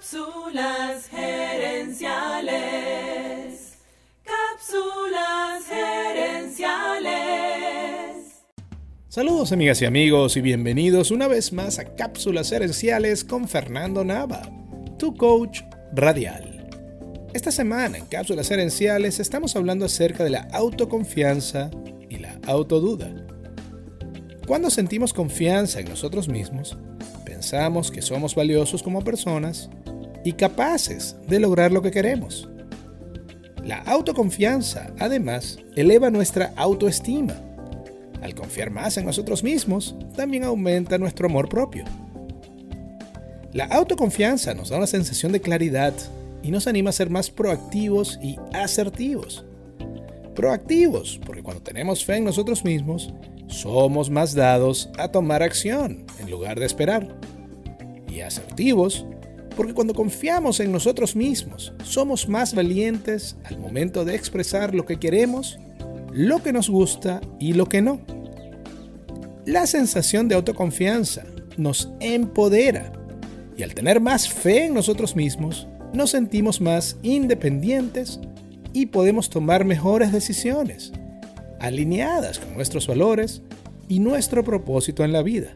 Cápsulas gerenciales. Cápsulas gerenciales. Saludos amigas y amigos y bienvenidos una vez más a Cápsulas gerenciales con Fernando Nava, tu coach radial. Esta semana en Cápsulas gerenciales estamos hablando acerca de la autoconfianza y la autoduda. Cuando sentimos confianza en nosotros mismos, pensamos que somos valiosos como personas y capaces de lograr lo que queremos. La autoconfianza, además, eleva nuestra autoestima. Al confiar más en nosotros mismos, también aumenta nuestro amor propio. La autoconfianza nos da una sensación de claridad y nos anima a ser más proactivos y asertivos. Proactivos, porque cuando tenemos fe en nosotros mismos, somos más dados a tomar acción en lugar de esperar. Y asertivos, porque cuando confiamos en nosotros mismos, somos más valientes al momento de expresar lo que queremos, lo que nos gusta y lo que no. La sensación de autoconfianza nos empodera y al tener más fe en nosotros mismos, nos sentimos más independientes y podemos tomar mejores decisiones, alineadas con nuestros valores y nuestro propósito en la vida.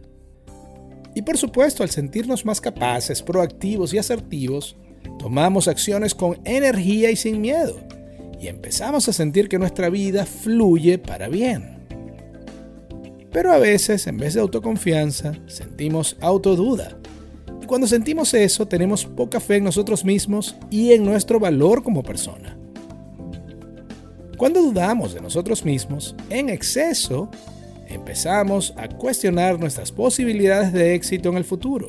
Y por supuesto, al sentirnos más capaces, proactivos y asertivos, tomamos acciones con energía y sin miedo, y empezamos a sentir que nuestra vida fluye para bien. Pero a veces, en vez de autoconfianza, sentimos autoduda. Y cuando sentimos eso, tenemos poca fe en nosotros mismos y en nuestro valor como persona. Cuando dudamos de nosotros mismos, en exceso, empezamos a cuestionar nuestras posibilidades de éxito en el futuro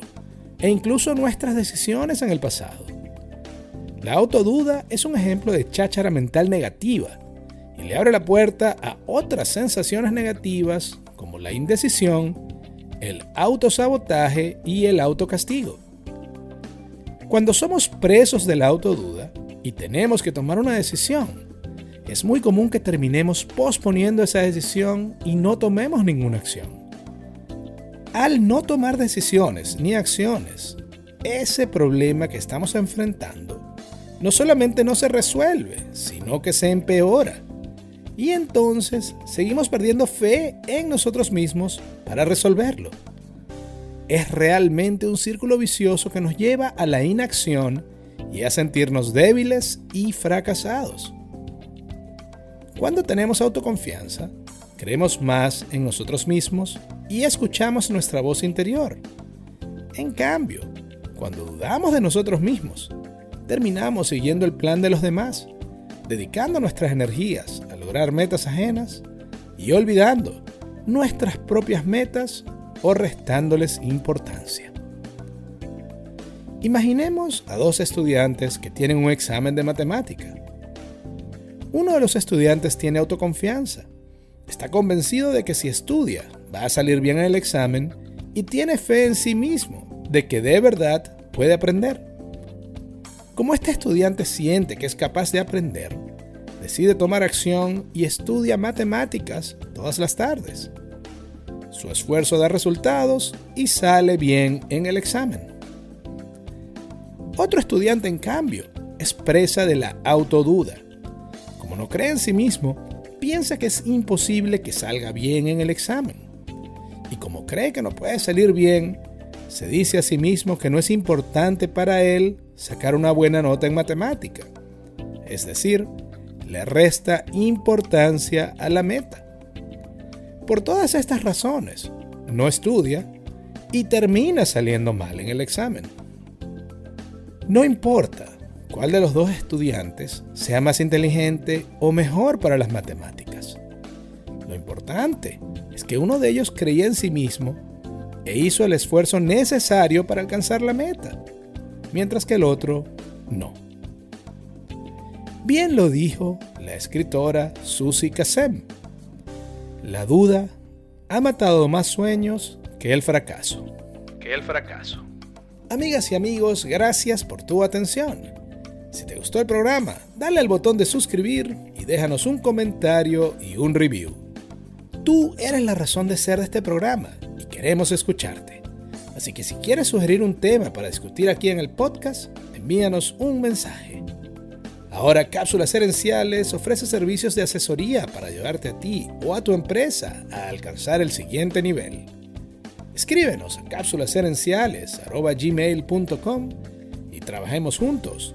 e incluso nuestras decisiones en el pasado. La autoduda es un ejemplo de cháchara mental negativa y le abre la puerta a otras sensaciones negativas como la indecisión, el autosabotaje y el autocastigo. Cuando somos presos de la autoduda y tenemos que tomar una decisión, es muy común que terminemos posponiendo esa decisión y no tomemos ninguna acción. Al no tomar decisiones ni acciones, ese problema que estamos enfrentando no solamente no se resuelve, sino que se empeora. Y entonces seguimos perdiendo fe en nosotros mismos para resolverlo. Es realmente un círculo vicioso que nos lleva a la inacción y a sentirnos débiles y fracasados. Cuando tenemos autoconfianza, creemos más en nosotros mismos y escuchamos nuestra voz interior. En cambio, cuando dudamos de nosotros mismos, terminamos siguiendo el plan de los demás, dedicando nuestras energías a lograr metas ajenas y olvidando nuestras propias metas o restándoles importancia. Imaginemos a dos estudiantes que tienen un examen de matemática uno de los estudiantes tiene autoconfianza. Está convencido de que si estudia va a salir bien en el examen y tiene fe en sí mismo de que de verdad puede aprender. Como este estudiante siente que es capaz de aprender, decide tomar acción y estudia matemáticas todas las tardes. Su esfuerzo da resultados y sale bien en el examen. Otro estudiante, en cambio, expresa de la autoduda no cree en sí mismo, piensa que es imposible que salga bien en el examen. Y como cree que no puede salir bien, se dice a sí mismo que no es importante para él sacar una buena nota en matemática. Es decir, le resta importancia a la meta. Por todas estas razones, no estudia y termina saliendo mal en el examen. No importa cuál de los dos estudiantes sea más inteligente o mejor para las matemáticas. Lo importante es que uno de ellos creía en sí mismo e hizo el esfuerzo necesario para alcanzar la meta, mientras que el otro no. Bien lo dijo la escritora Susie Kassem. La duda ha matado más sueños que el fracaso. Que el fracaso. Amigas y amigos, gracias por tu atención. Si te gustó el programa, dale al botón de suscribir y déjanos un comentario y un review. Tú eres la razón de ser de este programa y queremos escucharte. Así que si quieres sugerir un tema para discutir aquí en el podcast, envíanos un mensaje. Ahora Cápsulas Herenciales ofrece servicios de asesoría para ayudarte a ti o a tu empresa a alcanzar el siguiente nivel. Escríbenos a cápsulasherenciales.gmail.com y trabajemos juntos